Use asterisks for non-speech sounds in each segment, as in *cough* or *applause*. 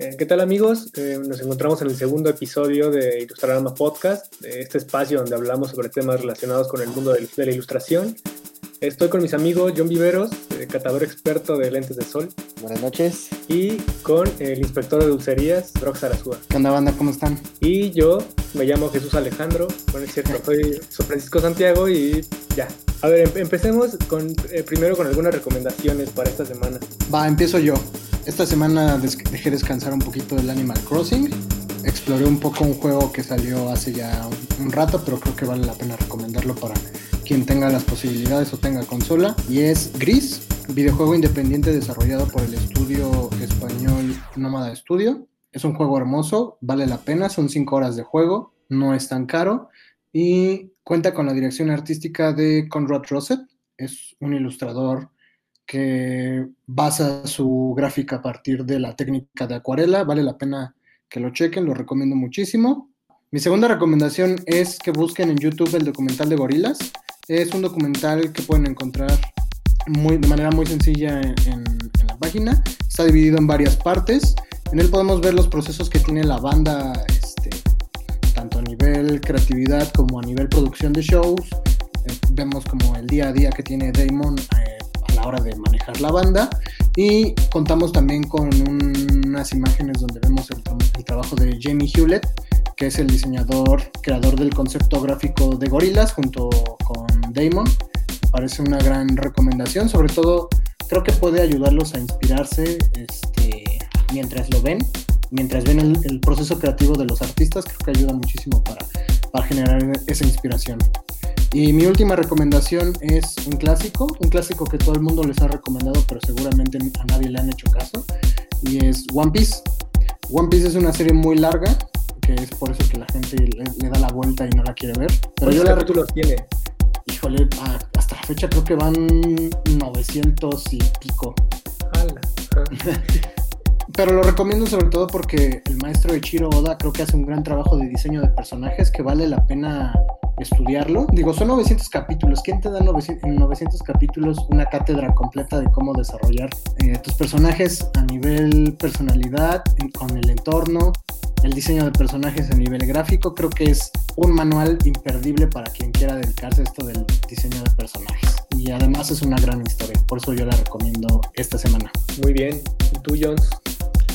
Eh, ¿Qué tal amigos? Eh, nos encontramos en el segundo episodio de Ilustrarama Podcast, de este espacio donde hablamos sobre temas relacionados con el mundo de, la ilustración. Estoy con mis amigos John Viveros, eh, catador experto de lentes de sol. Buenas noches. Y con el inspector de dulcerías, Brox Arazúa. ¿Qué onda, banda? ¿Cómo están? Y yo me llamo Jesús Alejandro. Bueno, es cierto, *laughs* soy, soy Francisco Santiago y ya. A ver, em, empecemos con, primero con algunas recomendaciones para esta semana. Va, empiezo yo. Esta semana dejé descansar un poquito del Animal Crossing. Exploré un poco un juego que salió hace ya un, rato, pero creo que vale la pena recomendarlo para quien tenga las posibilidades o tenga consola. Y es Gris, videojuego independiente desarrollado por el estudio español Nómada Studio. Es un juego hermoso, vale la pena, son 5 horas de juego, no es tan caro y cuenta con la dirección artística de Conrad Rosset. Es un ilustrador que basa su gráfica a partir de la técnica de acuarela. Vale la pena que lo chequen, lo recomiendo muchísimo. Mi segunda recomendación es que busquen en YouTube el documental de gorilas. Es un documental que pueden encontrar muy, de manera muy sencilla en, la página. Está dividido en varias partes. En él podemos ver los procesos que tiene la banda, este, tanto a nivel creatividad como a nivel producción de shows. Eh, vemos como el día a día que tiene Damon eh, hora de manejar la banda. Y contamos también con unas imágenes donde vemos el, trabajo de Jamie Hewlett, que es el diseñador, creador del concepto gráfico de Gorilas, junto con Damon. parece una gran recomendación, sobre todo creo que puede ayudarlos a inspirarse este, mientras lo ven, mientras ven el, proceso creativo de los artistas, creo que ayuda muchísimo para, para generar esa inspiración. Y mi última recomendación es un clásico, un clásico que todo el mundo les ha recomendado, pero seguramente a nadie le han hecho caso, y es One Piece. One Piece es una serie muy larga, que es por eso que la gente le, da la vuelta y no la quiere ver. Pero yo la títulos tiene? Híjole, hasta la fecha creo que van 900 y pico. *laughs* pero lo recomiendo sobre todo porque el maestro de Chiro Oda creo que hace un gran trabajo de diseño de personajes que vale la pena estudiarlo. Digo, son 900 capítulos. ¿Quién te da en 900 capítulos una cátedra completa de cómo desarrollar eh, tus personajes a nivel personalidad, con el entorno, el diseño de personajes a nivel gráfico? Creo que es un manual imperdible para quien quiera dedicarse a esto del diseño de personajes. Y además es una gran historia. Por eso yo la recomiendo esta semana. Muy bien. ¿Y tú, Jones?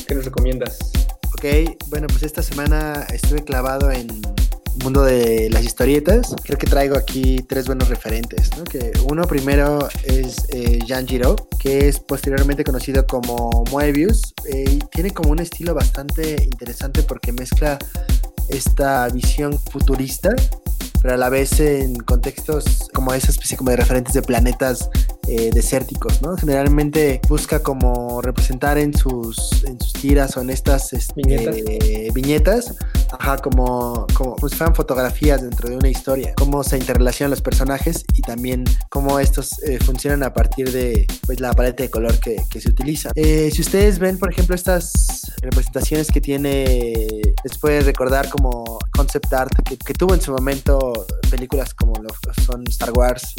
¿Qué nos recomiendas? Ok, bueno, pues esta semana estuve clavado en mundo de las historietas, creo que traigo aquí tres buenos referentes. ¿no? Que uno primero es eh, Jean Giraud, que es posteriormente conocido como Moebius. Eh, tiene como un estilo bastante interesante porque mezcla esta visión futurista pero a la vez en contextos como esa especie como de referentes de planetas eh, desérticos, ¿no? Generalmente busca como representar en sus, en sus tiras o en estas este, ¿Viñetas? ajá, como, como, si fueran fotografías dentro de una historia, cómo se interrelacionan los personajes y también cómo estos eh, funcionan a partir de pues, la paleta de color que, que se utiliza. Eh, si ustedes ven, por ejemplo, estas representaciones que tiene, les puede recordar como concept art que, que tuvo en su momento películas como lo son Star Wars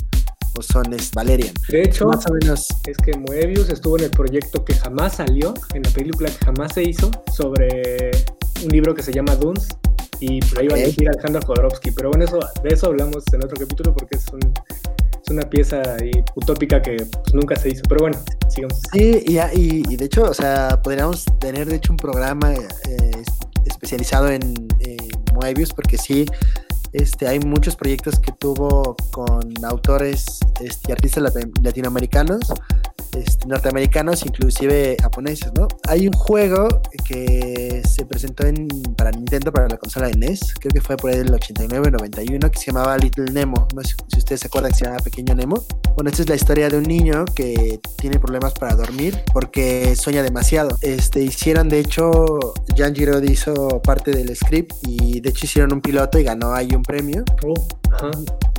o son es Valerian. De hecho, más o menos es que Moebius estuvo en el proyecto que jamás salió, en la película que jamás se hizo, sobre un libro que se llama Dunes y por ahí va a elegir Alejandro Jodorowsky. Pero bueno, eso, de eso hablamos en otro capítulo porque es, es una pieza utópica que pues, nunca se hizo. Pero bueno, sigamos. Sí, y, y, de hecho, o sea, podríamos tener de hecho un programa eh, especializado en, en Moebius porque sí este, hay muchos proyectos que tuvo con autores este, y artistas latinoamericanos, este, norteamericanos, inclusive japoneses, ¿no? Hay un juego que se presentó en, para Nintendo, para la consola de NES, creo que fue por ahí del 89-91, que se llamaba Little Nemo. No sé si ustedes se acuerdan que se llama Pequeño Nemo. Bueno, esta es la historia de un niño que tiene problemas para dormir porque sueña demasiado. Este, hicieron, de hecho, Jan Giraud hizo parte del script y de hecho hicieron un piloto y ganó ahí un premio. Oh,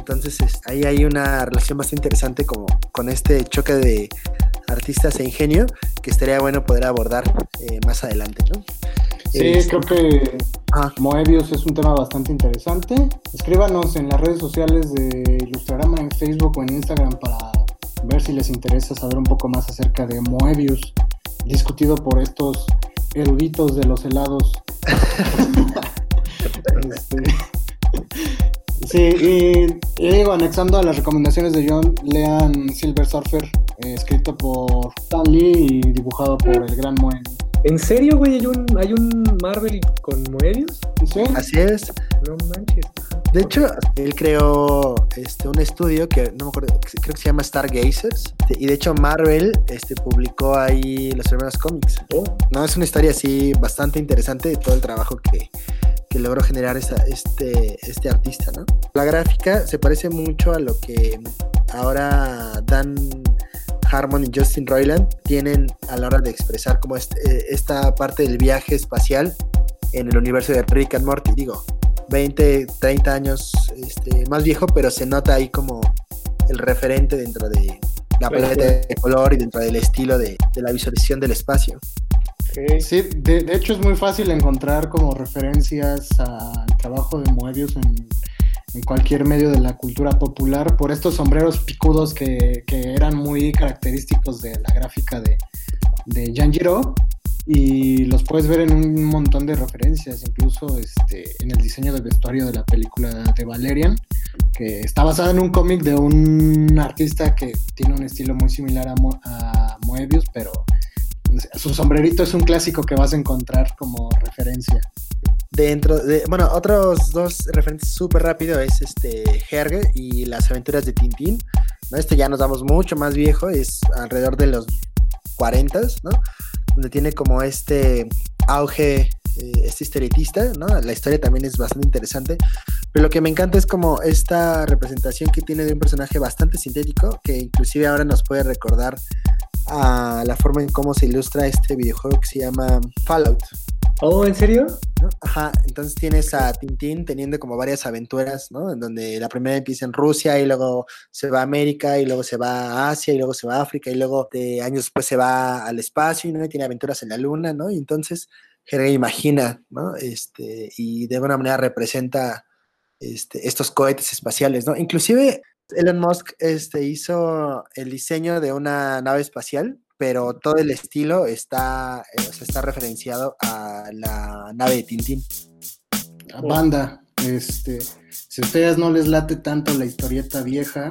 Entonces ahí hay una relación bastante interesante como, con este choque de artistas e ingenio que estaría bueno poder abordar eh, más adelante, ¿no? Sí, este, creo que Moebius es un tema bastante interesante. Escríbanos en las redes sociales de Ilustrarama en Facebook o en Instagram para ver si les interesa saber un poco más acerca de Moebius, discutido por estos eruditos de los helados. *laughs* Este, sí, y, digo, anexando a las recomendaciones de John, lean Silver Surfer, eh, escrito por Stan Lee y dibujado por el gran Moen. ¿En serio, güey? ¿Hay un, ¿Hay un Marvel con Moebius? Sí. Así es. No manches. De hecho, él creó este, un estudio que no me acuerdo, creo que se llama Stargazers. Y de hecho, Marvel este, publicó ahí los primeros cómics. Oh, No, es una historia así bastante interesante de todo el trabajo que, que logró generar esa- este, este artista, ¿no? La gráfica se parece mucho a lo que ahora Dan Harmon y Justin Roiland tienen a la hora de expresar como este- eh, esta parte del viaje espacial en el universo de Rick and Morty. Digo, 20, 30 años este, más viejo, pero se nota ahí como el referente dentro de la paleta de color y dentro del estilo de, de la visualización del espacio. Sí, de, hecho es muy fácil encontrar como referencias al trabajo de Moebius en, cualquier medio de la cultura popular por estos sombreros picudos que, eran muy característicos de la gráfica de, de Janjiro y los puedes ver en un montón de referencias, incluso este, en el diseño del vestuario de la película de Valerian, que está basada en un cómic de un artista que tiene un estilo muy similar a, Mo- a Moebius, pero su sombrerito es un clásico que vas a encontrar como referencia. Dentro de, bueno, otros dos referentes súper rápido es este Herge y las aventuras de Tintín. ¿no? Este ya nos damos mucho más viejo, es alrededor de los 40, ¿no? Donde tiene como este auge, eh, este historietista, ¿no? La historia también es bastante interesante. Pero lo que me encanta es como esta representación que tiene de un personaje bastante sintético, que inclusive ahora nos puede recordar a la forma en cómo se ilustra este videojuego que se llama Fallout. Oh, ¿en serio? ¿no? Ajá, entonces tienes a Tintín teniendo como varias aventuras, ¿no? En donde la primera empieza en Rusia y luego se va a América y luego se va a Asia y luego se va a África y luego de años después se va al espacio ¿no? y tiene aventuras en la luna, ¿no? Y entonces Jerry imagina, ¿no? Este, y de alguna manera representa este, estos cohetes espaciales, ¿no? Inclusive Elon Musk este, hizo el diseño de una nave espacial, pero todo el estilo está, eh, o sea, está referenciado a la nave de Tintín. A banda, este, si a ustedes no les late tanto la historieta vieja,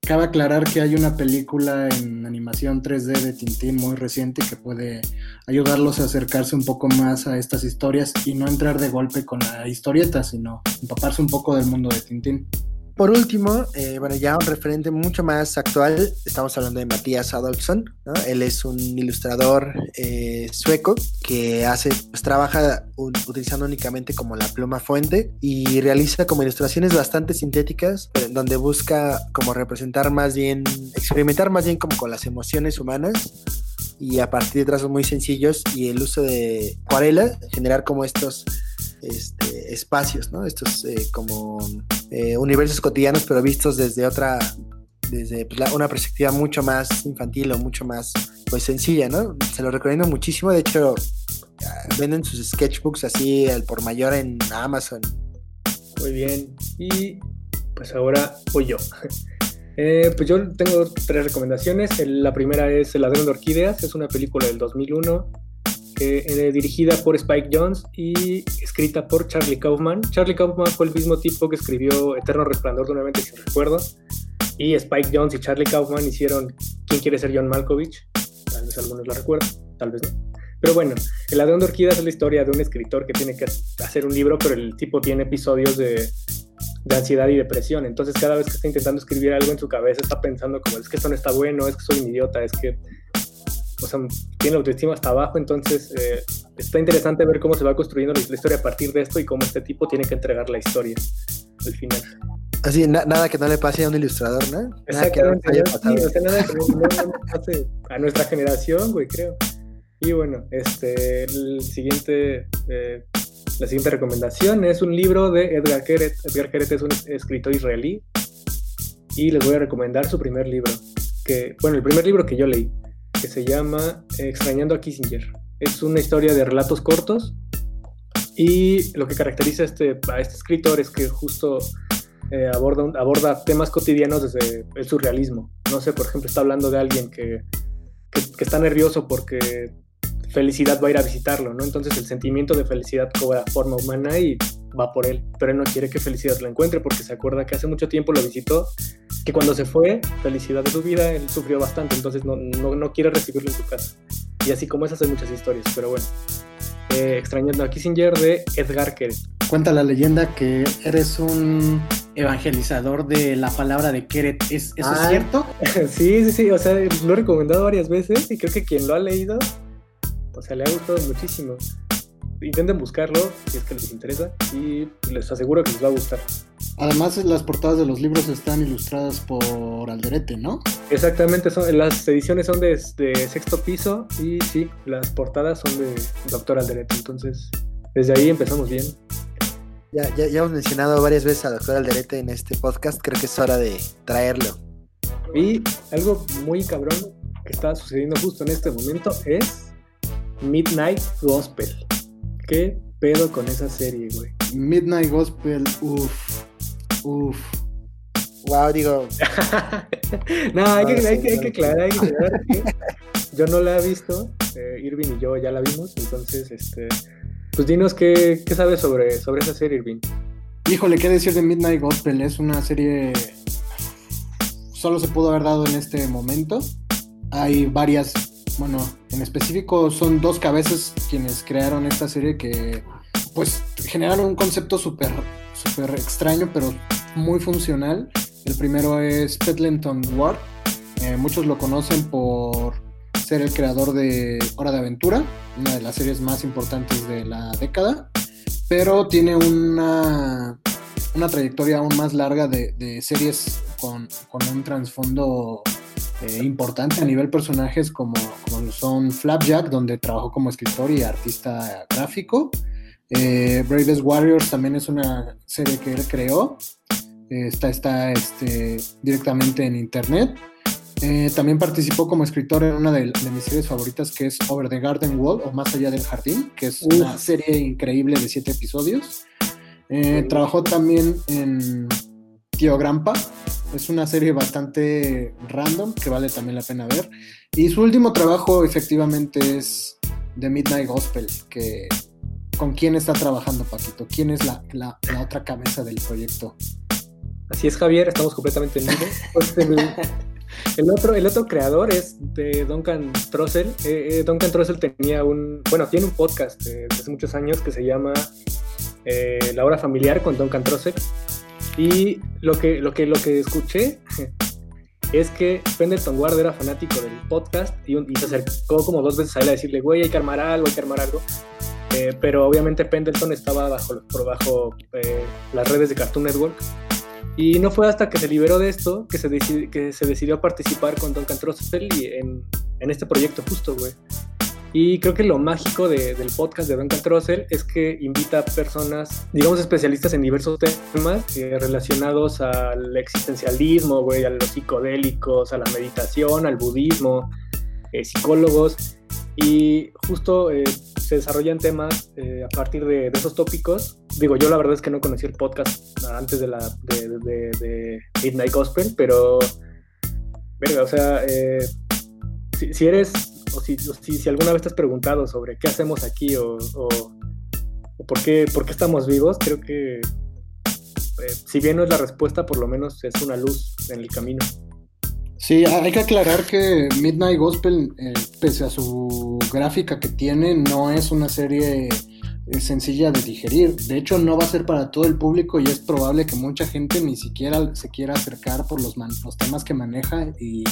cabe aclarar que hay una película en animación 3D de Tintín muy reciente que puede ayudarlos a acercarse un poco más a estas historias y no entrar de golpe con la historieta, sino empaparse un poco del mundo de Tintín. Por último, eh, bueno, ya un referente mucho más actual, estamos hablando de Matías Adolfsson, ¿no? Él es un ilustrador eh, sueco que hace, pues trabaja utilizando únicamente como la pluma fuente y realiza como ilustraciones bastante sintéticas, eh, donde busca como representar más bien, experimentar más bien como con las emociones humanas y a partir de trazos muy sencillos y el uso de acuarela, generar como estos este, espacios, ¿no? Estos como eh, universos cotidianos, pero vistos desde otra, desde pues, la- una perspectiva mucho más infantil o mucho más, pues sencilla, ¿no? Se lo recomiendo muchísimo, de hecho, ah, venden sus sketchbooks así al por mayor en Amazon. Muy bien. Y pues ahora voy yo. *laughs* Eh, pues yo tengo tres recomendaciones. La primera es El ladrón de orquídeas. Es una película del 2001 eh, dirigida por Spike Jones y escrita por Charlie Kaufman. Charlie Kaufman fue el mismo tipo que escribió Eterno Resplandor de una mente sin recuerdo. Y Spike Jones y Charlie Kaufman hicieron ¿Quién quiere ser John Malkovich? Tal vez algunos la recuerdan, tal vez no. Pero bueno, El ladrón de orquídeas es la historia de un escritor que tiene que hacer un libro, pero el tipo tiene episodios de, de ansiedad y depresión. Entonces, cada vez que está intentando escribir algo en su cabeza, está pensando como, es que esto no está bueno, es que soy un idiota, es que, o sea, tiene la autoestima hasta abajo. Entonces, eh, está interesante ver cómo se va construyendo la, historia a partir de esto y cómo este tipo tiene que entregar la historia al final. Así, na- nada que no le pase a un ilustrador, ¿no? Nada que no Exactamente, haya. Sí, o sea, nada que no, no- no pase a nuestra generación, güey, creo. Y bueno, este, el siguiente, eh, la siguiente recomendación es un libro de Edgar Keret. Edgar Keret es un escritor israelí y les voy a recomendar su primer libro, que, bueno, el primer libro que yo leí, que se llama Extrañando a Kissinger. Es una historia de relatos cortos y lo que caracteriza a este, a este escritor es que justo eh, aborda, aborda temas cotidianos desde el surrealismo. No sé, por ejemplo, está hablando de alguien que, que, que está nervioso porque felicidad va a ir a visitarlo, ¿no? Entonces el sentimiento de felicidad cobra forma humana y va por él, pero él no quiere que felicidad lo encuentre porque se acuerda que hace mucho tiempo lo visitó, que cuando se fue, felicidad de su vida, él sufrió bastante, entonces no, no, no quiere recibirlo en su casa. Y así como esas hay muchas historias, pero bueno. Eh, extrañando a Kissinger de Edgar Keret. Cuenta la leyenda que eres un evangelizador de la palabra de Keret. ¿Es, ¿Eso es Ah. cierto? *laughs* sí, sí, sí, o sea, lo he recomendado varias veces y creo que quien lo ha leído, o sea, le ha gustado muchísimo. Intenten buscarlo si es que les interesa y les aseguro que les va a gustar. Además, las portadas de los libros están ilustradas por Alderete, ¿no? Exactamente, son, las ediciones son de, de sexto piso y sí, las portadas son de Doctor Alderete, entonces desde ahí empezamos bien. Ya, ya, ya hemos mencionado varias veces a Doctor Alderete en este podcast, creo que es hora de traerlo. Y algo muy cabrón que está sucediendo justo en este momento es Midnight Gospel. ¿Qué pedo con esa serie, güey? Midnight Gospel, uff, uff. Wow, digo, *laughs* no, hay que, sí, hay, que, hay que aclarar, hay que aclarar yo no la he visto, eh, Irving y yo ya la vimos, entonces, este, pues dinos qué, qué sabes sobre, sobre esa serie, Irving. Híjole, ¿qué decir de Midnight Gospel? Es una serie. Solo se pudo haber dado en este momento. Hay varias. Bueno, en específico son dos cabezas quienes crearon esta serie que, pues, generaron un concepto súper súper extraño, pero muy funcional. El primero es Petlenton Ward. Eh, muchos lo conocen por ser el creador de Hora de Aventura, una de las series más importantes de la década pero tiene una, una trayectoria aún más larga de, de series con, con un trasfondo eh, importante a nivel personajes como, como son Flapjack, donde trabajó como escritor y artista gráfico. Eh, Bravest Warriors también es una serie que él creó. Eh, está está este, directamente en internet. Eh, también participó como escritor en una de, de mis series favoritas que es Over the Garden Wall o Más allá del jardín, que es Uf. una serie increíble de siete episodios. Eh, trabajó también en Tío Grampa, es una serie bastante random que vale también la pena ver. Y su último trabajo efectivamente es The Midnight Gospel, que ¿con quién está trabajando Paquito? ¿Quién es la, la- la otra cabeza del proyecto? Así es, Javier, estamos completamente en vivo. *laughs* Pues el, otro, el otro creador es de Duncan Trussell. Eh, eh, Duncan Trussell tenía un, bueno, tiene un podcast eh, de hace muchos años que se llama eh, La Hora Familiar con Duncan Trussell. Y lo que, lo que, lo que escuché *laughs* es que Pendleton Ward era fanático del podcast y, un- y se acercó como dos veces a él a decirle, güey, hay que armar algo, hay que armar algo. Eh, pero obviamente Pendleton estaba bajo, por bajo eh, las redes de Cartoon Network. Y no fue hasta que se liberó de esto que se, decidi- que se decidió participar con Duncan Trussell y en, en este proyecto justo, güey. Y creo que lo mágico de- del podcast de Duncan Trussell es que invita a personas, digamos, especialistas en diversos temas eh, relacionados al existencialismo, güey, a los psicodélicos, a la meditación, al budismo, eh, psicólogos. Y justo eh, se desarrollan temas a partir de, esos tópicos. Digo, yo la verdad es que no conocí el podcast antes de la de, Midnight Gospel, pero verga, o sea, si eres o si, alguna vez te has preguntado sobre qué hacemos aquí o, por, qué, por qué estamos vivos, creo que eh, si bien no es la respuesta, por lo menos es una luz en el camino. Sí, hay que aclarar que Midnight Gospel, eh, pese a su gráfica que tiene, no es una serie eh, sencilla de digerir. De hecho, no va a ser para todo el público y es probable que mucha gente ni siquiera se quiera acercar por los, los temas que maneja y,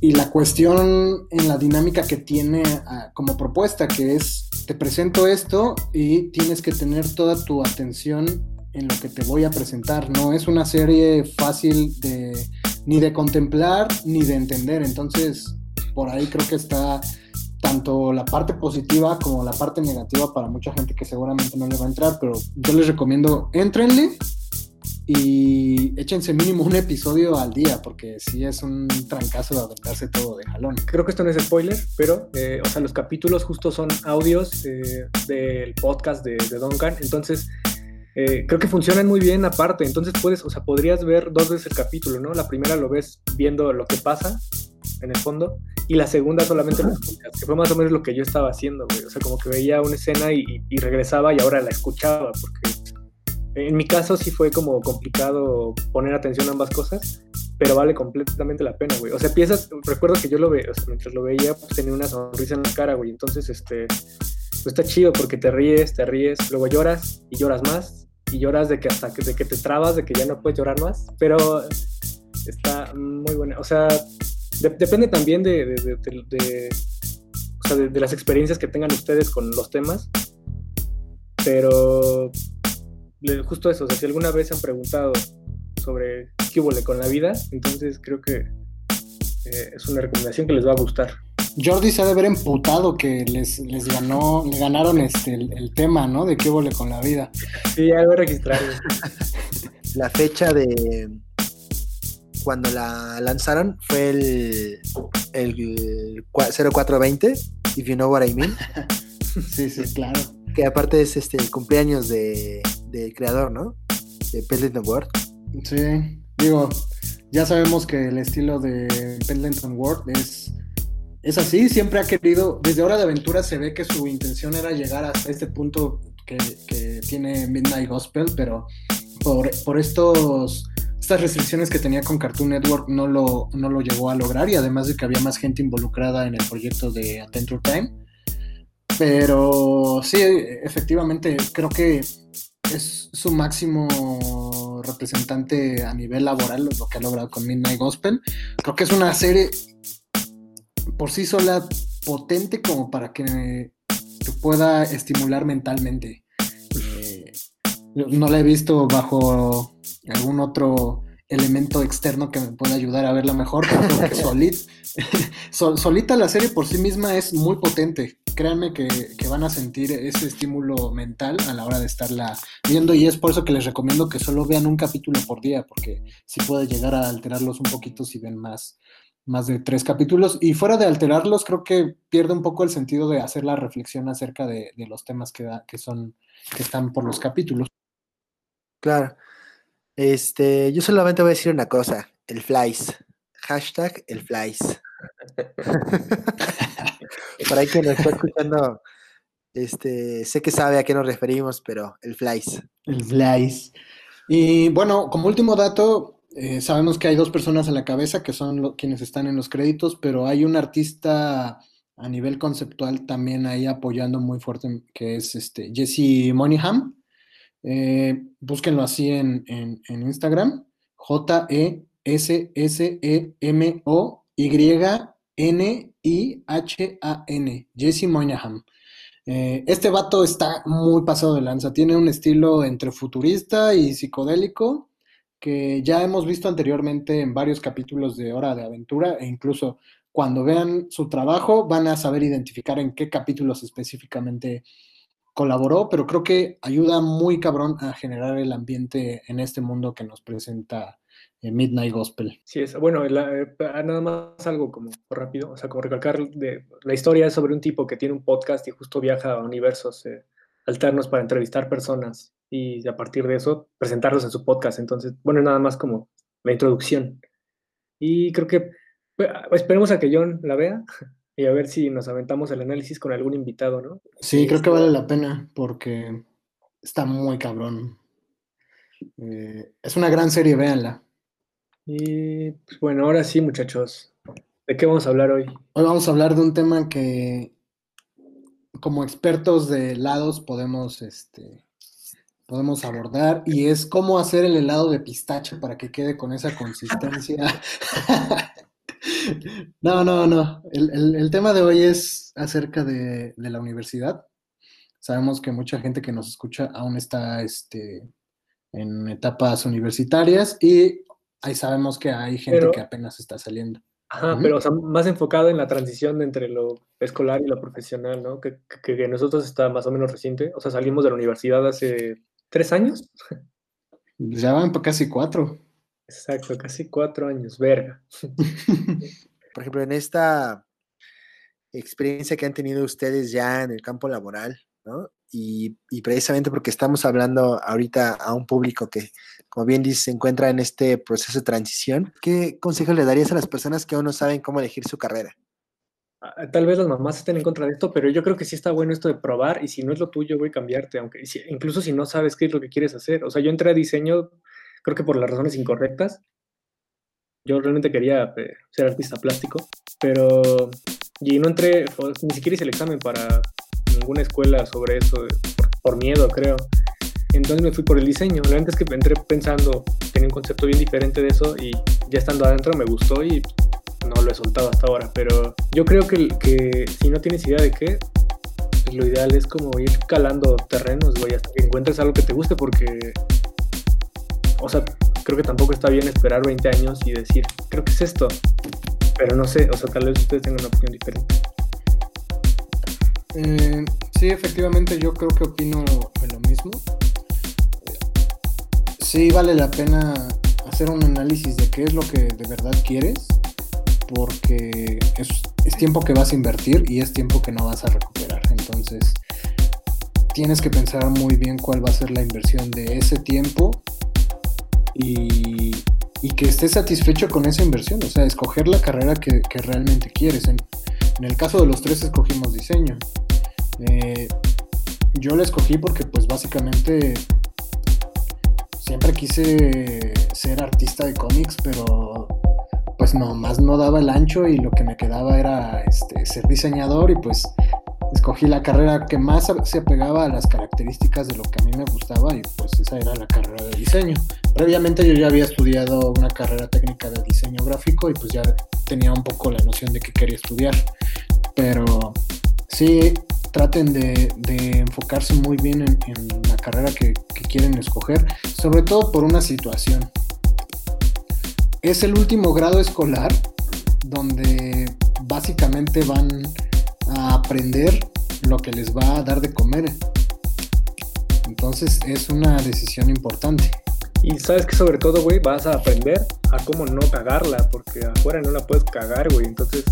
y la cuestión en la dinámica que tiene ah, como propuesta, que es, te presento esto y tienes que tener toda tu atención en lo que te voy a presentar. No es una serie fácil de ni de contemplar ni de entender. Entonces, por ahí creo que está tanto la parte positiva como la parte negativa para mucha gente que seguramente no le va a entrar, pero yo les recomiendo, entrenle y échense mínimo un episodio al día, porque sí es un trancazo de aventarse todo de jalón. Creo que esto no es spoiler, pero, eh, o sea, los capítulos justo son audios eh, del podcast de, de Duncan, entonces eh, creo que funcionan muy bien aparte, entonces puedes, o sea, podrías ver dos veces el capítulo, ¿no? La primera lo ves viendo lo que pasa en el fondo, y la segunda solamente los podcasts, que fue más o menos lo que yo estaba haciendo, güey. O sea, como que veía una escena y, y regresaba y ahora la escuchaba, porque en mi caso sí fue como complicado poner atención a ambas cosas, pero vale completamente la pena, güey. O sea, piensas, recuerdo que yo lo veía, o sea, mientras lo veía, pues tenía una sonrisa en la cara, güey. Entonces, este, pues está chido porque te ríes, te ríes, luego lloras y lloras más, y lloras de que hasta que, de que te trabas, de que ya no puedes llorar más, pero está muy buena. O sea, depende también de, de, de, o sea, de las experiencias que tengan ustedes con los temas, pero justo eso, o sea, si alguna vez han preguntado sobre qué huele con la vida, entonces creo que eh, es una recomendación que les va a gustar. Jordi se ha de haber emputado que les, les ganó, le ganaron este el, tema, ¿no? De qué huele con la vida. Sí, algo registrado. *laughs* la fecha de cuando la lanzaron fue el, el 0420, if you know what I mean. *laughs* sí, sí, claro. Que aparte es este el cumpleaños de, del creador, ¿no? De Pendleton Ward. Sí, digo, ya sabemos que el estilo de Pendleton Ward es, es así, siempre ha querido, desde Hora de Aventura se ve que su intención era llegar hasta este punto que, tiene Midnight Gospel, pero por, por estos estas restricciones que tenía con Cartoon Network no lo, no lo llegó a lograr y además de que había más gente involucrada en el proyecto de Adventure Time. Pero sí, efectivamente, creo que es su máximo representante a nivel laboral, lo que ha logrado con Midnight Gospel. Creo que es una serie por sí sola potente como para que te pueda estimular mentalmente. Eh, no la he visto bajo algún otro elemento externo que me pueda ayudar a verla mejor, *laughs* solita, *laughs* solita la serie por sí misma es muy potente créanme que, van a sentir ese estímulo mental a la hora de estarla viendo y es por eso que les recomiendo que solo vean un capítulo por día, porque sí puede llegar a alterarlos un poquito si ven más, más de tres capítulos. Y fuera de alterarlos, creo que pierde un poco el sentido de hacer la reflexión acerca de, los temas que, que, son, que están por los capítulos. Claro. Este, yo solamente voy a decir una cosa, el flies. Hashtag el flies. *laughs* Para quien nos está escuchando, este, sé que sabe a qué nos referimos, pero el Flies. El Flies. Y bueno, como último dato, eh, sabemos que hay dos personas en la cabeza que son quienes están en los créditos, pero hay un artista a nivel conceptual también ahí apoyando muy fuerte, que es este Jesse Moneyham. Eh, búsquenlo así en, en, Instagram, J-E-S-S-E-M-O-Y N-I-H-A-N, Jesse Moynihan. Eh, este vato está muy pasado de lanza, tiene un estilo entre futurista y psicodélico que ya hemos visto anteriormente en varios capítulos de Hora de Aventura e incluso cuando vean su trabajo van a saber identificar en qué capítulos específicamente colaboró, pero creo que ayuda muy cabrón a generar el ambiente en este mundo que nos presenta Midnight Gospel. Sí, es, bueno, eh, nada más algo como rápido, o sea, como recalcar, de, la historia es sobre un tipo que tiene un podcast y justo viaja a universos eh, alternos para entrevistar personas y a partir de eso presentarlos en su podcast. Entonces, bueno, nada más como la introducción. Y creo que pues, esperemos a que John la vea *laughs* y a ver si nos aventamos el análisis con algún invitado, ¿no? Sí, creo que vale la pena porque está muy cabrón. Eh, es una gran serie, véanla. Y pues bueno, ahora sí, muchachos. ¿De qué vamos a hablar hoy? Hoy vamos a hablar de un tema que como expertos de helados podemos, este, podemos abordar y es cómo hacer el helado de pistache para que quede con esa consistencia. *laughs* no, no, no. El, tema de hoy es acerca de, de, la universidad. Sabemos que mucha gente que nos escucha aún está este, en etapas universitarias y ahí sabemos que hay gente que apenas está saliendo. Ajá, pero más enfocado en la transición entre lo escolar y lo profesional, ¿no? Que, que, nosotros está más o menos reciente. O sea, salimos de la universidad hace tres años. Ya van casi cuatro. Exacto, casi cuatro años, verga. *laughs* Por ejemplo, en esta experiencia que han tenido ustedes ya en el campo laboral, ¿no? Y, precisamente porque estamos hablando ahorita a un público que, como bien dice, se encuentra en este proceso de transición, ¿qué consejo le darías a las personas que aún no saben cómo elegir su carrera? Ah, tal vez las mamás estén en contra de esto, pero yo creo que sí está bueno esto de probar y si no es lo tuyo, voy a cambiarte, aunque incluso si no sabes qué es lo que quieres hacer. O sea, yo entré a diseño, creo que por las razones incorrectas. Yo realmente quería eh, ser artista plástico, pero y no entré, ni siquiera hice el examen para ninguna escuela sobre eso, por, miedo, creo. Entonces me fui por el diseño. La verdad es que entré pensando, tenía un concepto bien diferente de eso y ya estando adentro me gustó y no lo he soltado hasta ahora. Pero yo creo que, que si no tienes idea de qué, lo ideal es como ir calando terrenos, güey, hasta que encuentres algo que te guste porque, o sea, creo que tampoco está bien esperar 20 años y decir, creo que es esto. Pero no sé, o sea, tal vez ustedes tengan una opinión diferente. Eh, sí, efectivamente, yo creo que opino lo mismo. Sí, vale la pena hacer un análisis de qué es lo que de verdad quieres, porque es, tiempo que vas a invertir y es tiempo que no vas a recuperar. Entonces, tienes que pensar muy bien cuál va a ser la inversión de ese tiempo y, que estés satisfecho con esa inversión, o sea, escoger la carrera que, realmente quieres. El caso de los tres escogimos diseño. Eh, yo la escogí porque pues básicamente siempre quise ser artista de cómics, pero pues no, más no daba el ancho y lo que me quedaba era este, ser diseñador y pues escogí la carrera que más se apegaba a las características de lo que a mí me gustaba y pues esa era la carrera de diseño. Previamente yo ya había estudiado una carrera técnica de diseño gráfico y pues ya tenía un poco la noción de que quería estudiar. Pero sí, traten de, enfocarse muy bien en, la carrera que, quieren escoger, sobre todo por una situación. Es el último grado escolar donde básicamente van a aprender lo que les va a dar de comer. Entonces es una decisión importante. Y sabes que sobre todo, güey, vas a aprender a cómo no cagarla, porque afuera no la puedes cagar, güey. Entonces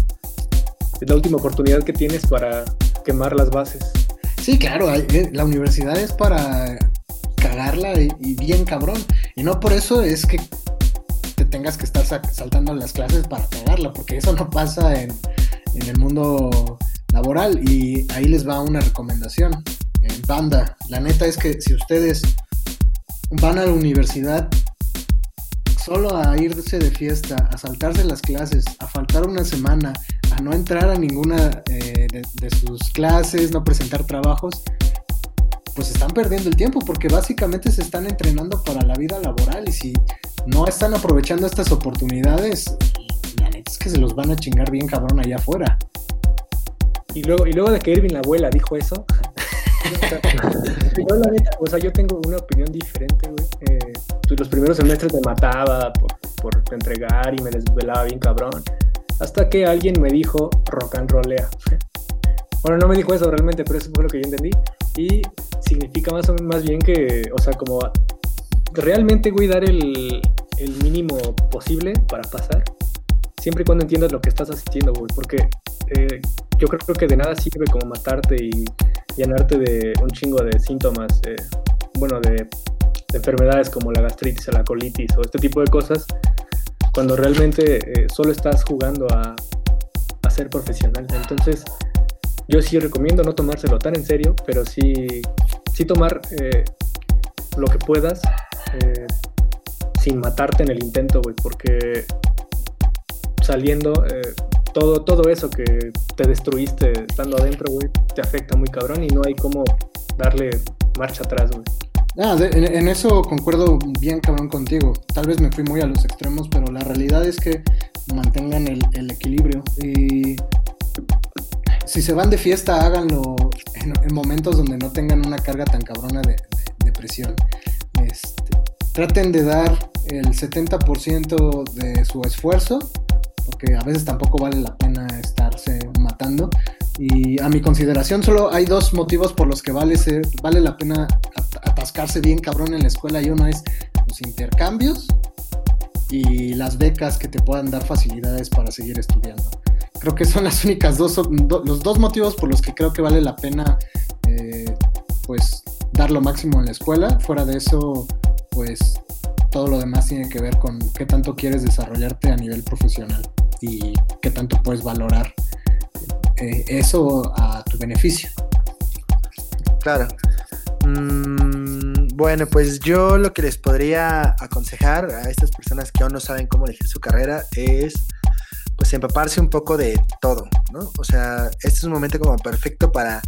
es la última oportunidad que tienes para quemar las bases. Sí, claro, eh, la universidad es para cagarla y, bien cabrón. Y no por eso es que te tengas que estar saltando las clases para cagarla, porque eso no pasa en, en el mundo laboral. Y ahí les va una recomendación. En banda, la neta es que si ustedes van a la universidad solo a irse de fiesta, a saltarse las clases, a faltar una semana, a no entrar a ninguna eh, de, sus clases, no presentar trabajos, pues están perdiendo el tiempo porque básicamente se están entrenando para la vida laboral y si no están aprovechando estas oportunidades, la neta es que se los van a chingar bien cabrón allá afuera. Y luego, y luego de que Irving la abuela dijo eso, *laughs* yo, la neta, o sea, yo tengo una opinión diferente, güey. Eh, los primeros semestres me mataba por, por, entregar y me desvelaba bien cabrón. Hasta que alguien me dijo rock and rollea. *laughs* Bueno, no me dijo eso realmente, pero eso fue lo que yo entendí. Y significa más, o menos, más bien que, o sea, como realmente, güey, dar el, el mínimo posible para pasar. Siempre y cuando entiendas lo que estás haciendo, güey. Porque eh, yo creo que de nada sirve como matarte y llenarte de un chingo de síntomas, eh, bueno, de, enfermedades como la gastritis, la colitis o este tipo de cosas, cuando realmente eh, solo estás jugando a, ser profesional. Entonces, yo sí recomiendo no tomárselo tan en serio, pero sí, sí tomar lo que puedas sin matarte en el intento, güey, porque saliendo todo, todo eso que te destruiste estando adentro, güey, te afecta muy cabrón y no hay como darle marcha atrás, güey. Ah, en, eso concuerdo bien cabrón contigo. Tal vez me fui muy a los extremos, pero la realidad es que mantengan el, equilibrio. Y si se van de fiesta, háganlo en, momentos donde no tengan una carga tan cabrona de, presión. Este, traten de dar el 70% de su esfuerzo porque a veces tampoco vale la pena estarse matando. Y a mi consideración solo hay dos motivos por los que vale, ser, vale la pena atascarse bien cabrón en la escuela y uno es los intercambios y las becas que te puedan dar facilidades para seguir estudiando. Creo que son las únicas dos, los dos motivos por los que creo que vale la pena eh, pues dar lo máximo en la escuela. Fuera de eso, pues todo lo demás tiene que ver con qué tanto quieres desarrollarte a nivel profesional y qué tanto puedes valorar eh, eso a tu beneficio. Claro. Mm, bueno, pues yo lo que les podría aconsejar a estas personas que aún no saben cómo elegir su carrera es pues empaparse un poco de todo, ¿no? O sea, este es un momento como perfecto para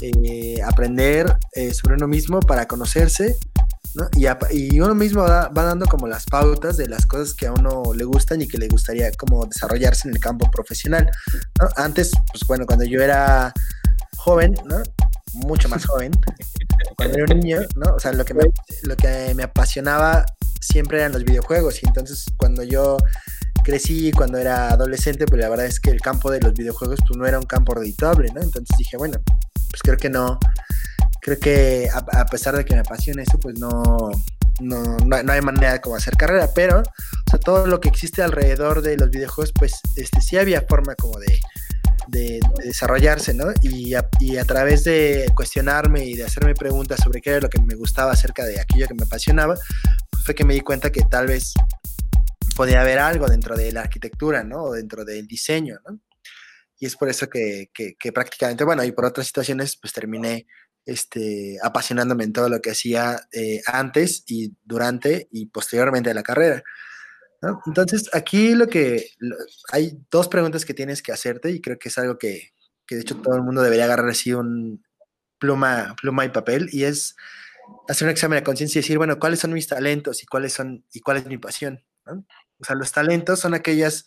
eh, aprender eh, sobre uno mismo, para conocerse, ¿no? Y, uno mismo va, dando como las pautas de las cosas que a uno le gustan y que le gustaría como desarrollarse en el campo profesional, ¿no? Antes, pues bueno, cuando yo era joven, ¿no? Mucho más joven, *laughs* cuando era un niño, ¿no? O sea, lo que lo que me apasionaba siempre eran los videojuegos y entonces cuando yo crecí cuando era adolescente, pues la verdad es que el campo de los videojuegos pues no era un campo reditable, ¿no? Entonces dije, bueno, pues creo que no, creo que a, pesar de que me apasiona eso, pues no, no, no, hay manera de cómo hacer carrera, pero todo lo que existe alrededor de los videojuegos, pues este, sí había forma como de, de, desarrollarse, ¿no? Y a, través de cuestionarme y de hacerme preguntas sobre qué era lo que me gustaba acerca de aquello que me apasionaba, pues fue que me di cuenta que tal vez podía haber algo dentro de la arquitectura, ¿no? O dentro del diseño, ¿no? Y es por eso que, que, prácticamente, bueno, y por otras situaciones, pues terminé este, apasionándome en todo lo que hacía eh, antes y durante y posteriormente de la carrera. Entonces, aquí lo que hay dos preguntas que tienes que hacerte y creo que es algo que, que de hecho todo el mundo debería agarrar así un pluma, pluma y papel y es hacer un examen de conciencia y decir, bueno, ¿cuáles son mis talentos y cuáles son y cuál es mi pasión? O sea, los talentos son aquellas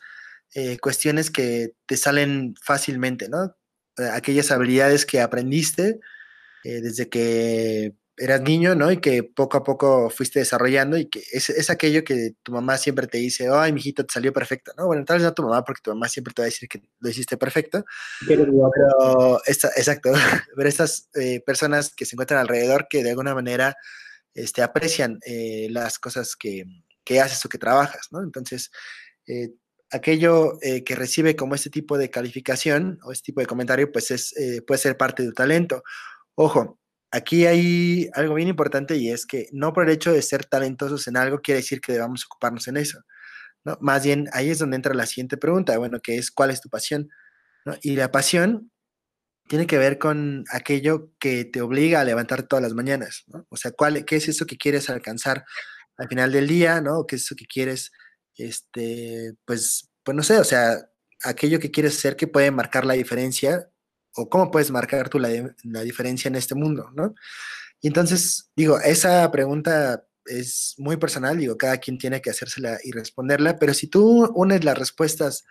eh, cuestiones que te salen fácilmente, ¿no? Eh, aquellas habilidades que aprendiste eh, desde que eras niño, ¿no? Y que poco a poco fuiste desarrollando y que es, es, aquello que tu mamá siempre te dice, ay, mijito, te salió perfecto, ¿no? Bueno, tal vez no tu mamá, porque tu mamá siempre te va a decir que lo hiciste perfecto. Pero, esta, exacto, *laughs* pero estas personas que se encuentran alrededor que de alguna manera este, aprecian las cosas que, que haces o que trabajas, ¿no? Entonces, eh, aquello eh, que recibe como este tipo de calificación o este tipo de comentario, pues es, eh, puede ser parte de tu talento. Ojo, aquí hay algo bien importante y es que no por el hecho de ser talentosos en algo quiere decir que debamos ocuparnos en eso. ¿no? Más bien, ahí es donde entra la siguiente pregunta, bueno, que es ¿cuál es tu pasión? ¿no? Y la pasión tiene que ver con aquello que te obliga a levantar todas las mañanas, ¿no? O sea, ¿cuál, ¿qué es eso que quieres alcanzar al final del día, ¿no? ¿Qué es eso que quieres, este, pues, pues no sé, o sea, aquello que quieres hacer que puede marcar la diferencia o cómo puedes marcar tú la, diferencia en este mundo, ¿no? Y entonces, digo, esa pregunta es muy personal, digo, cada quien tiene que hacérsela y responderla, pero si tú unes las respuestas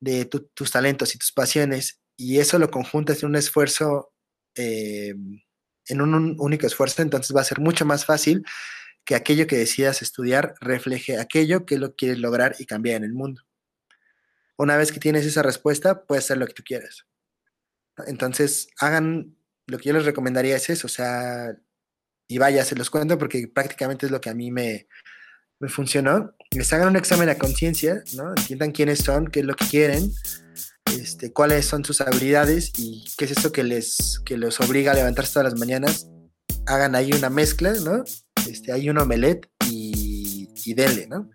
de tus talentos y tus pasiones y eso lo conjuntas en un esfuerzo, eh, en un, único esfuerzo, entonces va a ser mucho más fácil que aquello que decidas estudiar refleje aquello que lo quieres lograr y cambiar en el mundo. Una vez que tienes esa respuesta, puedes hacer lo que tú quieras. Entonces, hagan lo que yo les recomendaría es eso, o sea, y vaya, se los cuento porque prácticamente es lo que a mí me, me funcionó. Les hagan un examen a conciencia, ¿no? Entiendan quiénes son, qué es lo que quieren, este, cuáles son sus habilidades y qué es esto que les que los obliga a levantarse todas las mañanas. Hagan ahí una mezcla, ¿no? este, hay un omelette y, y denle, ¿no?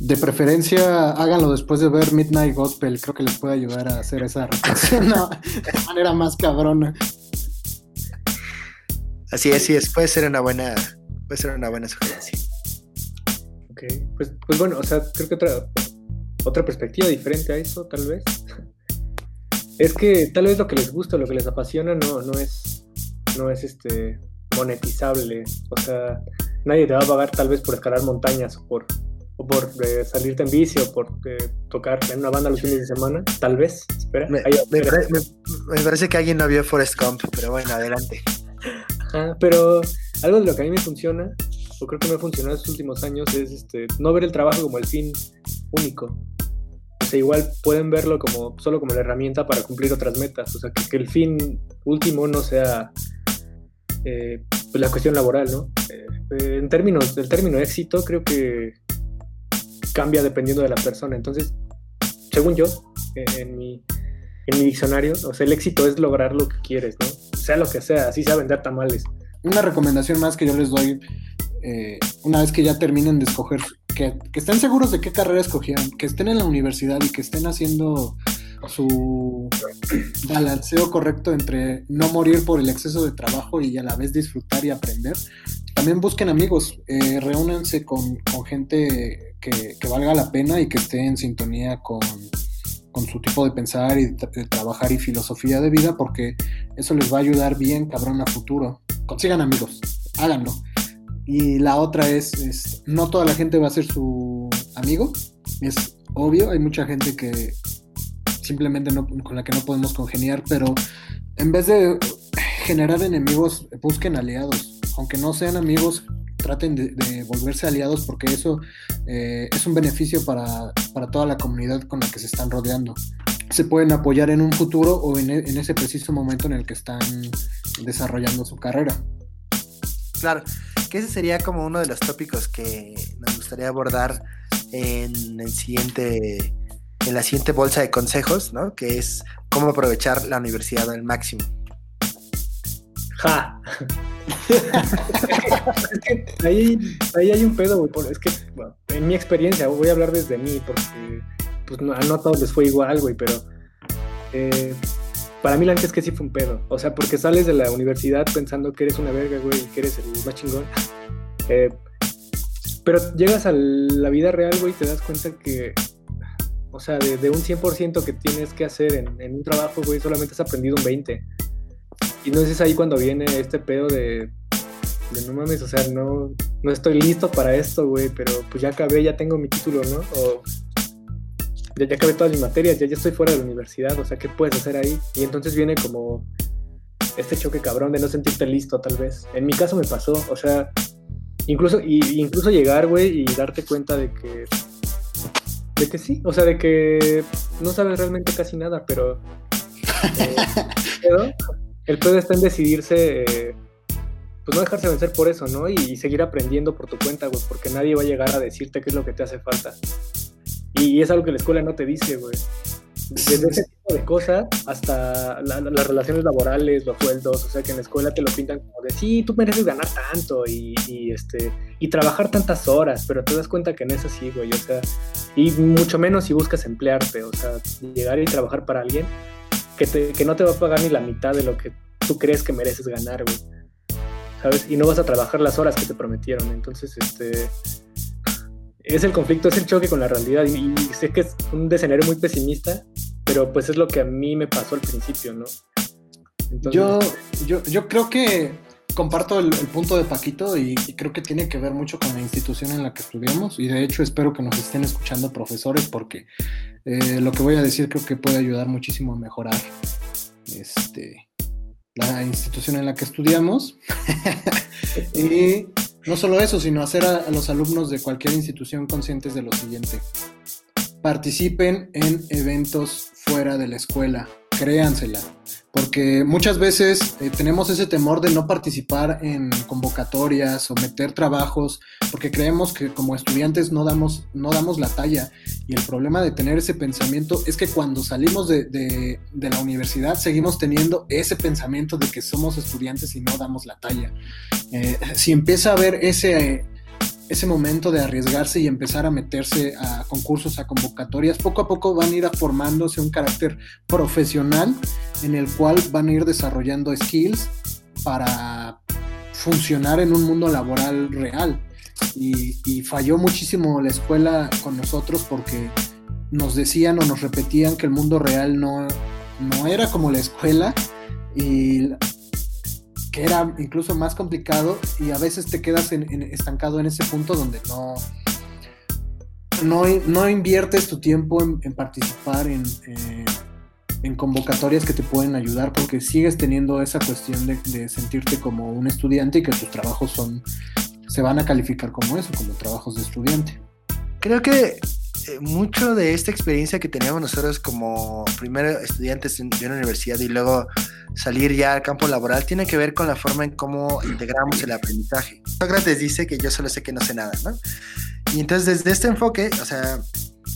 De preferencia, háganlo después de ver Midnight Gospel. Creo que les puede ayudar a hacer esa reflexión *laughs* de manera más cabrona. Así es, así es. Puede ser una buena, puede ser una buena sugerencia. Ok, pues, pues bueno, o sea, creo que otra, otra perspectiva diferente a eso, tal vez. *laughs* Es que tal vez lo que les gusta, lo que les apasiona, no, no es, no es este monetizable. O sea, nadie te va a pagar tal vez por escalar montañas o por, o por eh, salirte en bici o por eh, tocar en una banda los fines de semana. Tal vez, espera. Me, parece que alguien no vio Forest Gump, pero bueno, adelante. pero algo de lo que a mí me funciona, o creo que me ha funcionado en estos últimos años, es este, no ver el trabajo como el fin único. O sea, igual pueden verlo como solo como la herramienta para cumplir otras metas. O sea, que el fin último no sea eh, pues la cuestión laboral, ¿no? En términos del término éxito, creo que cambia dependiendo de la persona. Entonces, según yo, en mi, en mi diccionario, o sea, el éxito es lograr lo que quieres, ¿no? sea lo que sea, así sea vender tamales. Una recomendación más que yo les doy, eh, una vez que ya terminen de escoger, que, que estén seguros de qué carrera escogieron, que estén en la universidad y que estén haciendo su balanceo correcto entre no morir por el exceso de trabajo y a la vez disfrutar y aprender. También busquen amigos, eh, reúnanse con, con gente que, valga la pena y que esté en sintonía con, con su tipo de pensar y de, trabajar y filosofía de vida, porque eso les va a ayudar bien, cabrón, a futuro. Consigan amigos, háganlo. Y la otra es, es no toda la gente va a ser su amigo, es obvio, hay mucha gente que simplemente no, con la que no podemos congeniar, pero en vez de generar enemigos, busquen aliados. Aunque no sean amigos, traten de, volverse aliados porque eso eh, es un beneficio para, para, toda la comunidad con la que se están rodeando. Se pueden apoyar en un futuro o en, en ese preciso momento en el que están desarrollando su carrera. Claro, que ese sería como uno de los tópicos que nos gustaría abordar en el siguiente en la siguiente bolsa de consejos, ¿no? Que es cómo aprovechar la universidad al máximo. Ja. es *laughs* que ahí, ahí hay un pedo, güey. Es que, bueno, en mi experiencia, voy a hablar desde mí, porque pues no, no a todos les fue igual, güey, pero eh, para mí la neta es que sí fue un pedo. O sea, porque sales de la universidad pensando que eres una verga, güey, y que eres el más chingón. Eh, pero llegas a la vida real, güey, y te das cuenta que o sea, de, de un 100% que tienes que hacer en, en, un trabajo, güey, solamente has aprendido un 20%. Y no es ahí cuando viene este pedo de, de no mames, o sea, no, no estoy listo para esto, güey, pero pues ya acabé, ya tengo mi título, ¿no? O ya, ya acabé todas mis materias, ya, ya estoy fuera de la universidad, o sea, ¿qué puedes hacer ahí? Y entonces viene como este choque cabrón de no sentirte listo, tal vez. En mi caso me pasó, o sea, incluso, y, incluso llegar, güey, y darte cuenta de que de que sí, o sea, de que no sabes realmente casi nada, pero *laughs* eh, el, pedo, está en decidirse, pues no dejarse vencer por eso, ¿no? Y, seguir aprendiendo por tu cuenta, güey, porque nadie va a llegar a decirte qué es lo que te hace falta. Y, es algo que la escuela no te dice, güey. Desde ese tipo de cosas hasta la, la, las relaciones laborales, los sueldos, o sea que en la escuela te lo pintan como de sí, tú mereces ganar tanto y, y, este y trabajar tantas horas, pero te das cuenta que no es así, güey, o sea, y mucho menos si buscas emplearte, o sea, llegar y trabajar para alguien que, no te va a pagar ni la mitad de lo que tú crees que mereces ganar, güey. ¿Sabes? Y no vas a trabajar las horas que te prometieron. Entonces, este es el conflicto, es el choque con la realidad. Y, sé que es un escenario muy pesimista, pero pues es lo que a mí me pasó al principio, ¿no? Yo, yo, yo creo que comparto el, punto de Paquito y, creo que tiene que ver mucho con la institución en la que estudiamos y de hecho espero que nos estén escuchando profesores porque eh, lo que voy a decir creo que puede ayudar muchísimo a mejorar este, la institución en la que estudiamos. *laughs* y no solo eso, sino hacer a, los alumnos de cualquier institución conscientes de lo siguiente. Participen en eventos fuera de la escuela, créansela. Porque muchas veces eh, tenemos ese temor de no participar en convocatorias o meter trabajos, porque creemos que como estudiantes no damos, no damos la talla. Y el problema de tener ese pensamiento es que cuando salimos de, de, la universidad seguimos teniendo ese pensamiento de que somos estudiantes y no damos la talla. Eh, si empieza a haber ese ese momento de arriesgarse y empezar a meterse a concursos, a convocatorias, poco a poco van a ir formándose un carácter profesional en el cual van a ir desarrollando skills para funcionar en un mundo laboral real. Y, falló muchísimo la escuela con nosotros porque nos decían o nos repetían que el mundo real no, no era como la escuela y era incluso más complicado y a veces te quedas en, en, estancado en ese punto donde no, no, no inviertes tu tiempo en, en participar en, eh, en, convocatorias que te pueden ayudar porque sigues teniendo esa cuestión de, de, sentirte como un estudiante y que tus trabajos son se van a calificar como eso, como trabajos de estudiante. Creo que mucho de esta experiencia que teníamos nosotros como primero estudiantes de una universidad y luego salir ya al campo laboral tiene que ver con la forma en cómo integramos el aprendizaje. Sócrates dice que yo solo sé que no sé nada, ¿no? Y entonces desde este enfoque, o sea,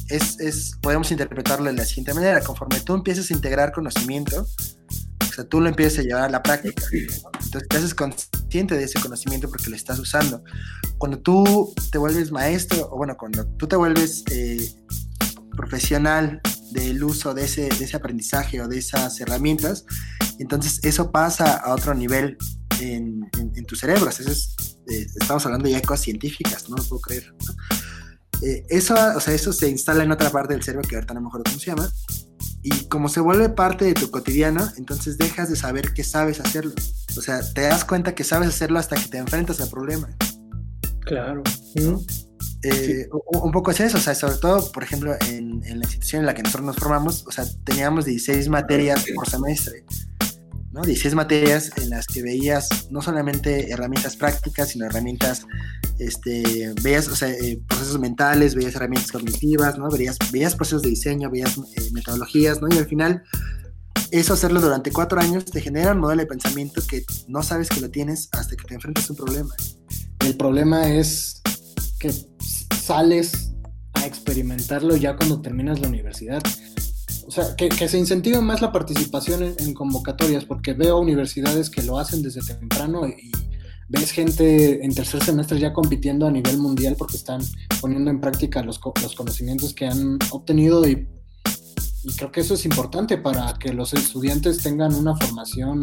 es, es, podemos interpretarlo de la siguiente manera, conforme tú empiezas a integrar conocimiento, O sea, tú lo empiezas a llevar a la práctica. Entonces te haces consciente de ese conocimiento porque lo estás usando. Cuando tú te vuelves maestro, o bueno, cuando tú te vuelves eh, profesional del uso de ese, de ese aprendizaje o de esas herramientas, entonces eso pasa a otro nivel en, en, tu cerebro. Eh, estamos hablando ya de cosas científicas, no lo puedo creer. Eh, eso, o sea, eso se instala en otra parte del cerebro que ahorita no me acuerdo cómo se llama. Y como se vuelve parte de tu cotidiano, entonces dejas de saber que sabes hacerlo. O sea, te das cuenta que sabes hacerlo hasta que te enfrentas al problema. Claro. Eh, un poco es eso, o sea, sobre todo, por ejemplo, en, en, la institución en la que nosotros nos formamos, o sea, teníamos 16 materias por semestre. ¿No? 16 materias en las que veías no solamente herramientas prácticas, sino herramientas, este, veías eh, procesos mentales, veías herramientas cognitivas, ¿no? Veías, veías procesos de diseño, veías eh, metodologías, ¿no? Y al final, eso hacerlo durante cuatro años te genera un modelo de pensamiento que no sabes que lo tienes hasta que te enfrentas a un problema. El problema es que sales a experimentarlo ya cuando terminas la universidad o sea, que, se incentive más la participación en, convocatorias, porque veo universidades que lo hacen desde temprano y, ves gente en tercer semestre ya compitiendo a nivel mundial porque están poniendo en práctica los, los conocimientos que han obtenido y, y, creo que eso es importante para que los estudiantes tengan una formación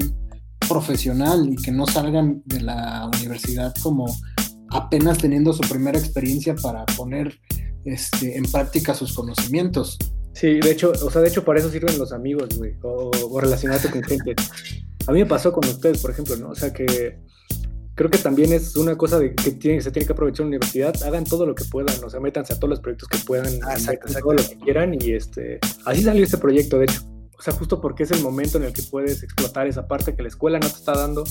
profesional y que no salgan de la universidad como apenas teniendo su primera experiencia para poner este, en práctica sus conocimientos. Sí, de hecho, o sea, de hecho para eso sirven los amigos, güey, o, relacionarte con gente. A mí me pasó con ustedes, por ejemplo, ¿no? O sea, que creo que también es una cosa de que tiene, se tiene que aprovechar la universidad, hagan todo lo que puedan, o sea, métanse a todos los proyectos que puedan, ah, todo lo que quieran y este, así salió este proyecto, de hecho. O sea, justo porque es el momento en el que puedes explotar esa parte que la escuela no te está dando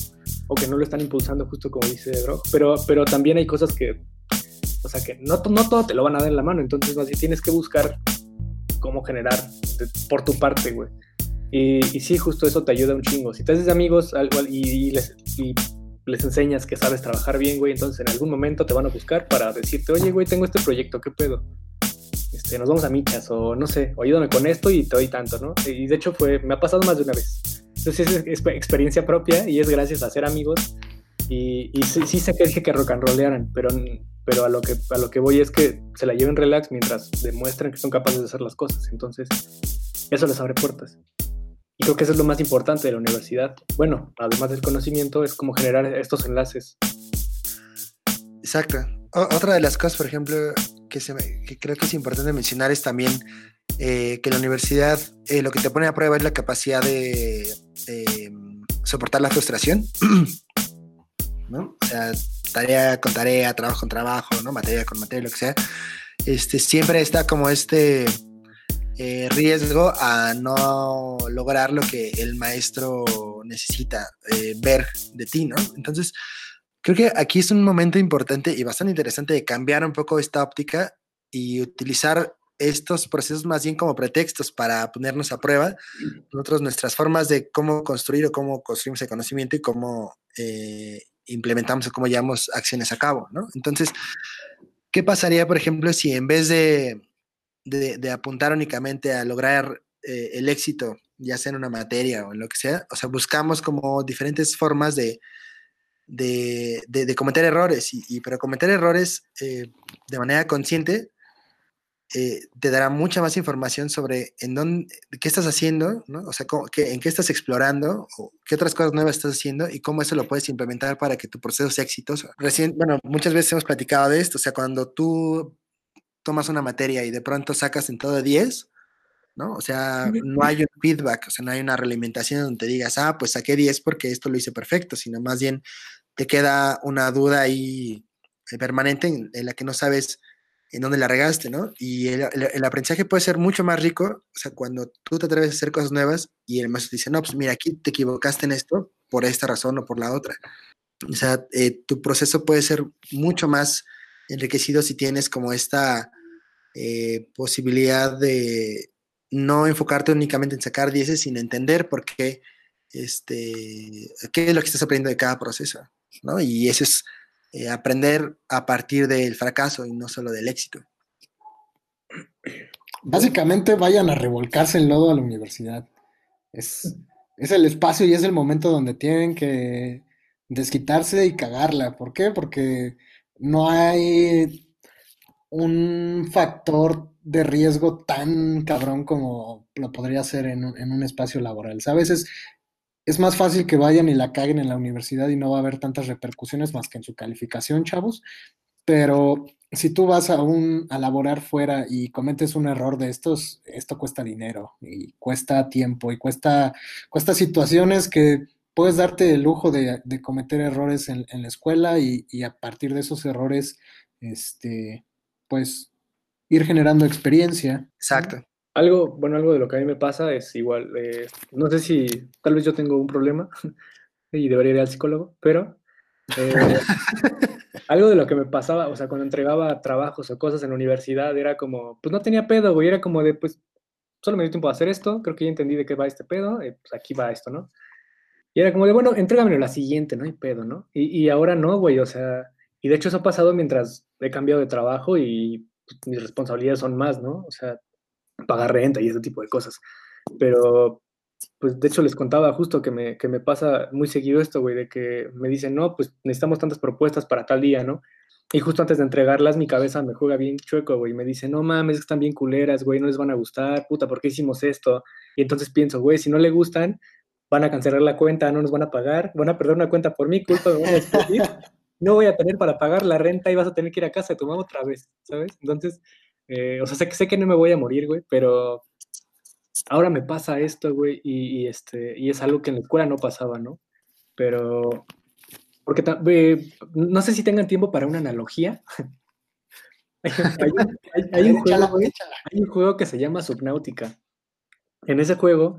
o que no lo están impulsando, justo como dice Bro. Pero, pero también hay cosas que, o sea, que no, no todo te lo van a dar en la mano, entonces más bien tienes que buscar cómo generar por tu parte, güey. Y, y, sí, justo eso te ayuda un chingo. Si te haces amigos y, les, les enseñas que sabes trabajar bien, güey, entonces en algún momento te van a buscar para decirte, oye, güey, tengo este proyecto, ¿qué pedo? Este, nos vamos a michas o no sé, ayúdame con esto y te doy tanto, ¿no? Y de hecho fue, me ha pasado más de una vez. Entonces es, experiencia propia y es gracias a ser amigos. Y, y sí, sí sé que dije que rock and rollearan, pero pero a lo que a lo que voy es que se la lleven relax mientras demuestran que son capaces de hacer las cosas. Entonces, eso les abre puertas. Y creo que eso es lo más importante de la universidad. Bueno, además del conocimiento, es como generar estos enlaces. Exacto. otra de las cosas, por ejemplo, que, se que creo que es importante mencionar es también eh, que la universidad eh, lo que te pone a prueba es la capacidad de soportar la frustración. *clears throat* ¿no? O sea, tarea con tarea, trabajo con trabajo, ¿no? Materia con materia, lo que sea, este, siempre está como este eh, riesgo a no lograr lo que el maestro necesita eh, ver de ti, ¿no? Entonces, creo que aquí es un momento importante y bastante interesante de cambiar un poco esta óptica y utilizar estos procesos más bien como pretextos para ponernos a prueba nosotros nuestras formas de cómo construir o cómo construimos el conocimiento y cómo eh, implementamos o cómo llevamos acciones a cabo, ¿no? Entonces, ¿qué pasaría, por ejemplo, si en vez de, de, apuntar únicamente a lograr eh, el éxito, ya sea en una materia o en lo que sea, o sea, buscamos como diferentes formas de, de, de cometer errores, y, y, pero cometer errores eh, de manera consciente eh, te dará mucha más información sobre en dónde, qué estás haciendo, ¿no? O sea, en qué estás explorando, o qué otras cosas nuevas estás haciendo y cómo eso lo puedes implementar para que tu proceso sea exitoso. Recién, bueno, muchas veces hemos platicado de esto, o sea, cuando tú tomas una materia y de pronto sacas en todo 10, ¿no? O sea, no hay un feedback, o sea, no hay una realimentación donde te digas, ah, pues saqué 10 porque esto lo hice perfecto, sino más bien te queda una duda ahí permanente en la que no sabes en donde la regaste, ¿no? Y el, aprendizaje puede ser mucho más rico, o sea, cuando tú te atreves a hacer cosas nuevas y el maestro te dice, no, pues mira, aquí te equivocaste en esto por esta razón o por la otra. O sea, eh, tu proceso puede ser mucho más enriquecido si tienes como esta eh, posibilidad de no enfocarte únicamente en sacar 10, sino entender por qué, este, qué es lo que estás aprendiendo de cada proceso, ¿no? Y eso es eh, aprender a partir del fracaso y no solo del éxito. Básicamente vayan a revolcarse el lodo a la universidad. Es, es el espacio y es el momento donde tienen que desquitarse y cagarla. ¿Por qué? Porque no hay un factor de riesgo tan cabrón como lo podría ser en, un espacio laboral. Veces es más fácil que vayan y la caguen en la universidad y no va a haber tantas repercusiones más que en su calificación, chavos. Pero si tú vas a, un, a laborar fuera y cometes un error de estos, esto cuesta dinero y cuesta tiempo y cuesta, cuesta situaciones que puedes darte el lujo de, cometer errores en, la escuela y, a partir de esos errores, este, pues, ir generando experiencia. Exacto. Algo, bueno, algo de lo que a mí me pasa es igual, eh, no sé si tal vez yo tengo un problema *laughs* y debería ir al psicólogo, pero eh, *laughs* algo de lo que me pasaba, o sea, cuando entregaba trabajos o cosas en la universidad, era como, pues no tenía pedo, güey, era como de, pues, solo me dio tiempo de hacer esto, creo que ya entendí de qué va este pedo, eh, pues aquí va esto, ¿no? Y era como de, bueno, entrégamelo la siguiente, no hay pedo, ¿no? Y, y ahora no, güey, o sea, y de hecho eso ha pasado mientras he cambiado de trabajo y mis responsabilidades son más, ¿no? O sea, pagar renta y ese tipo de cosas. Pero, pues de hecho les contaba justo que me, que me pasa muy seguido esto, güey, de que me dicen, no, pues necesitamos tantas propuestas para tal día, ¿no? Y justo antes de entregarlas, mi cabeza me juega bien chueco, güey. Me dice, no mames, están bien culeras, güey, no les van a gustar, puta, ¿por qué hicimos esto? Y entonces pienso, güey, si no le gustan, van a cancelar la cuenta, no nos van a pagar, van a perder una cuenta por mi culpa, me no voy a tener para pagar la renta y vas a tener que ir a casa de tu mamá otra vez, ¿sabes? Entonces, eh, o sea, sé, sé que no me voy a morir, güey, pero ahora me pasa esto, güey, y, este, y es algo que en la escuela no pasaba, ¿no? Pero, porque no sé si tengan tiempo para una analogía. hay, un juego, que se llama Subnautica. En ese juego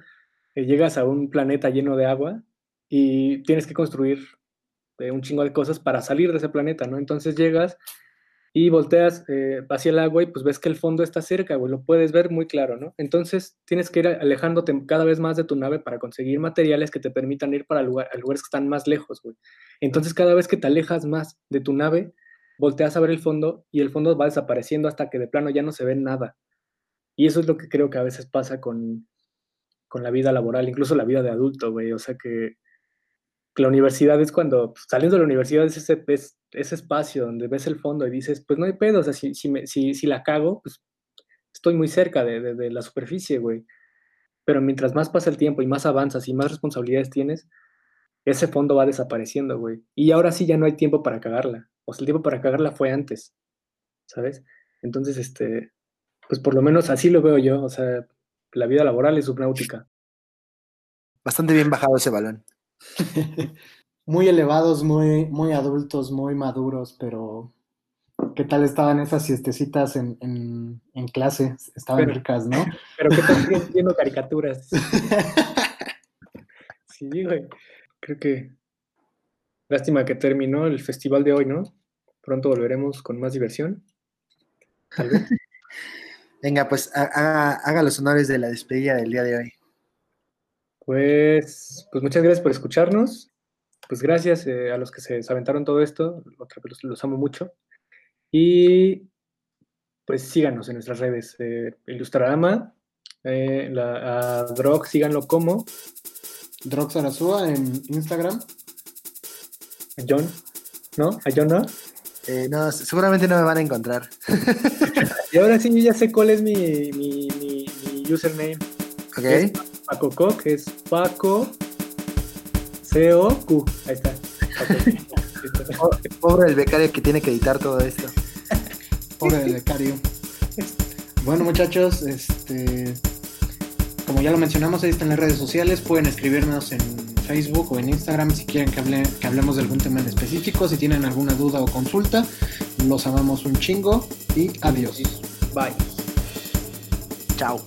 eh, llegas a un planeta lleno de agua y tienes que construir eh, un chingo de cosas para salir de ese planeta, ¿no? Entonces llegas y volteas eh, hacia el agua y pues ves que el fondo está cerca, güey, lo puedes ver muy claro, ¿no? Entonces tienes que ir alejándote cada vez más de tu nave para conseguir materiales que te permitan ir para lugar, a lugares que están más lejos, güey. Entonces cada vez que te alejas más de tu nave, volteas a ver el fondo y el fondo va desapareciendo hasta que de plano ya no se ve nada. Y eso es lo que creo que a veces pasa con, con la vida laboral, incluso la vida de adulto, güey. O sea que la universidad es cuando, pues, saliendo de la universidad es ese, ese espacio donde ves el fondo y dices, pues no hay pedo, o sea, si, si, me, si, la cago, pues estoy muy cerca de, de, la superficie, güey. Pero mientras más pasa el tiempo y más avanzas y más responsabilidades tienes, ese fondo va desapareciendo, güey. Y ahora sí ya no hay tiempo para cagarla. O sea, el tiempo para cagarla fue antes, ¿sabes? Entonces, este, pues por lo menos así lo veo yo, o sea, la vida laboral es subnáutica. Bastante bien bajado ese balón. *laughs* muy elevados, muy, muy adultos, muy maduros, pero ¿qué tal estaban esas siestecitas en, en, clase? Estaban ricas, ¿no? *laughs* Pero ¿qué tal viendo caricaturas? *laughs* sí, güey. Creo que lástima que terminó el festival de hoy, ¿no? Pronto volveremos con más diversión. Venga, pues haga los honores de la despedida del día de hoy. Pues, pues muchas gracias por escucharnos. Pues gracias eh, a los que se aventaron todo esto. Otra vez los, amo mucho. Y pues síganos en nuestras redes. Eh, Ilustrarama, eh, la, a Drog, síganlo como. Drog Sarasúa en Instagram. A John, ¿no? A John, ¿no? no, seguramente no me van a encontrar. *laughs* y ahora sí, ya sé cuál es mi, mi, mi, username. Ok. Paco Coc, es Paco C-O-Q. Ahí está. *laughs* Pobre el becario que tiene que editar todo esto. Pobre el becario. Bueno, muchachos, este. Como ya lo mencionamos, ahí están las redes sociales. Pueden escribirnos en Facebook o en Instagram si quieren que, hable, que hablemos de algún tema en específico. Si tienen alguna duda o consulta, los amamos un chingo y adiós. Bye. Chao.